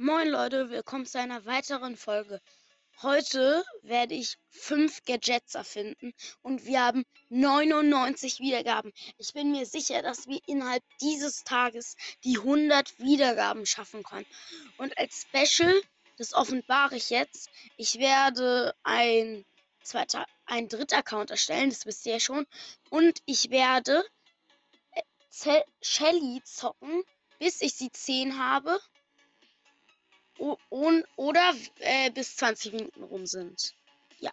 Moin Leute, willkommen zu einer weiteren Folge. Heute werde ich fünf Gadgets erfinden und wir haben 99 Wiedergaben. Ich bin mir sicher, dass wir innerhalb dieses Tages die 100 Wiedergaben schaffen können. Und als Special, das offenbare ich jetzt, ich werde ein zweiter, ein dritter Account erstellen, das wisst ihr ja schon. Und ich werde äh, Shelly zocken, bis ich sie 10 habe oder äh, bis 20 Minuten rum sind. Ja,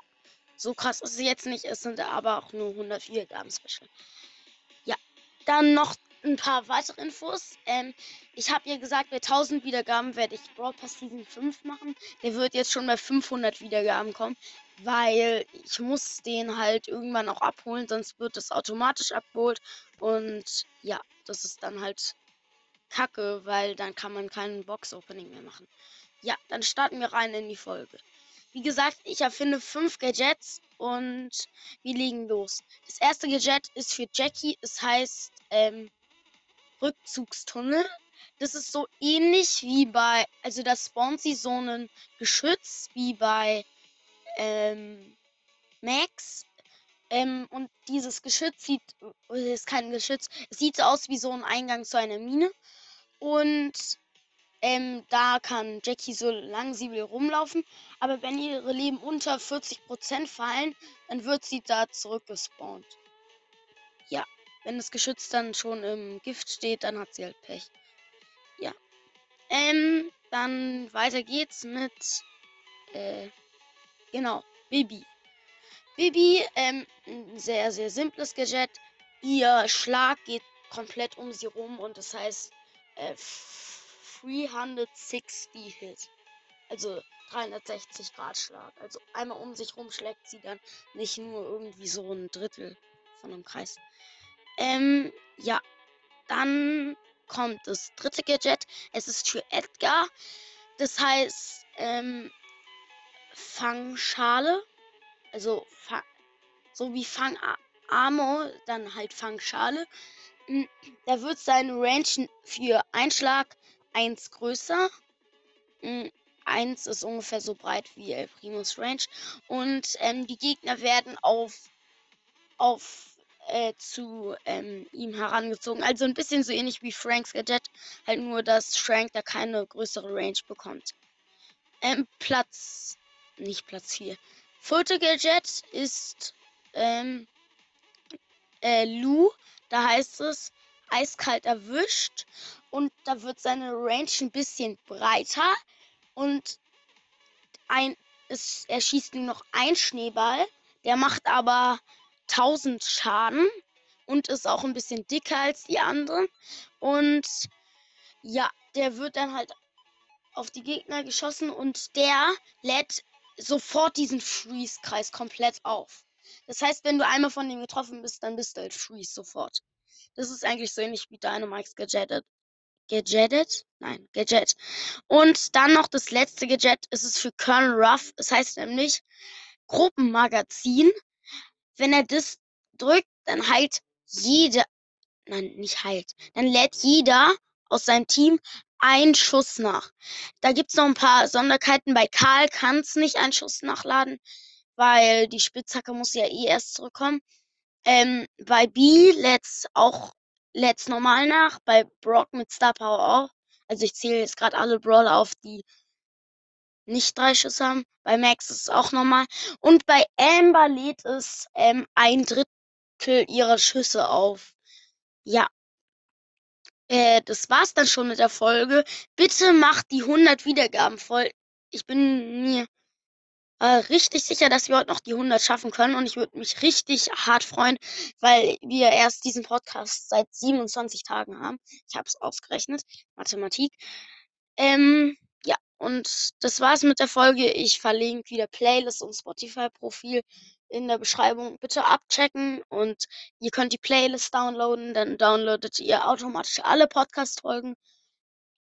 so krass ist es jetzt nicht. Es sind aber auch nur 100 Wiedergaben Special. Ja, dann noch ein paar weitere Infos. Ähm, ich habe ja gesagt, bei 1000 Wiedergaben werde ich Brawl Pass Season 5 machen. Der wird jetzt schon bei 500 Wiedergaben kommen, weil ich muss den halt irgendwann auch abholen, sonst wird es automatisch abgeholt. Und ja, das ist dann halt kacke, weil dann kann man keinen Box-Opening mehr machen. Ja, dann starten wir rein in die Folge. Wie gesagt, ich erfinde fünf Gadgets und wir legen los. Das erste Gadget ist für Jackie. Es heißt ähm, Rückzugstunnel. Das ist so ähnlich wie bei, also das spawnt sie so ein Geschütz wie bei ähm, Max. Ähm, und dieses Geschütz sieht, es ist kein Geschütz, es sieht so aus wie so ein Eingang zu einer Mine. Und ähm, da kann Jackie so lang sie will rumlaufen. Aber wenn ihre Leben unter 40% fallen, dann wird sie da zurückgespawnt. Ja, wenn das Geschütz dann schon im Gift steht, dann hat sie halt Pech. Ja. Ähm, dann weiter geht's mit, äh, genau, Bibi. Bibi, ähm, ein sehr, sehr simples Gadget. Ihr Schlag geht komplett um sie rum und das heißt, äh, 360 Hit. Also 360 Grad Schlag. Also einmal um sich rum schlägt sie dann nicht nur irgendwie so ein Drittel von einem Kreis. Ähm, ja. Dann kommt das dritte Gadget. Es ist für Edgar. Das heißt, ähm, Fangschale. Also, Fang, so wie Fangarmor, dann halt Fangschale. Hm, da wird seine Range für Einschlag 1 größer. 1 hm, ist ungefähr so breit wie El Primus Range. Und ähm, die Gegner werden auf, auf äh, zu ähm, ihm herangezogen. Also ein bisschen so ähnlich wie Franks Gadget. Halt nur, dass Frank da keine größere Range bekommt. Ähm, Platz. Nicht Platz 4. Vierte Gadget ist ähm, äh, Lou. Da heißt es, eiskalt erwischt. Und da wird seine Range ein bisschen breiter. Und ein es, er schießt nur noch ein Schneeball, der macht aber 1000 Schaden und ist auch ein bisschen dicker als die anderen. Und ja, der wird dann halt auf die Gegner geschossen und der lädt sofort diesen Freeze-Kreis komplett auf. Das heißt, wenn du einmal von dem getroffen bist, dann bist du halt Freeze sofort. Das ist eigentlich so ähnlich wie Dynamikes Gadget. Gadget? Nein, Gadget. Und dann noch das letzte Gadget. Es ist für Colonel Ruff. Es heißt nämlich Gruppenmagazin. Wenn er das drückt, dann heilt jeder. Nein, nicht heilt. Dann lädt jeder aus seinem Team einen Schuss nach. Da gibt es noch ein paar Sonderkeiten. Bei Karl kann es nicht einen Schuss nachladen, weil die Spitzhacke muss ja eh erst zurückkommen. Ähm, bei B lädt's auch lädt's normal nach, bei Brock mit Star Power auch. Also ich zähle jetzt gerade alle Brawler auf, die nicht drei Schüsse haben. Bei Max ist es auch normal. Und bei Amber lädt es ähm, ein Drittel ihrer Schüsse auf. Ja. Äh, das war's dann schon mit der Folge. Bitte macht die 100 Wiedergaben voll. Ich bin mir äh, richtig sicher, dass wir heute noch die 100 schaffen können. Und ich würde mich richtig hart freuen, weil wir erst diesen Podcast seit 27 Tagen haben. Ich habe es ausgerechnet. Mathematik. Ähm, ja, und das war's mit der Folge. Ich verlinke wieder Playlist und Spotify-Profil in der Beschreibung. Bitte abchecken und ihr könnt die Playlist downloaden. Dann downloadet ihr automatisch alle Podcast-Folgen.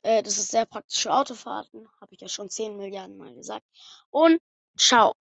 Äh, das ist sehr praktisch für Autofahrten. Habe ich ja schon 10 Milliarden Mal gesagt. Und Ciao.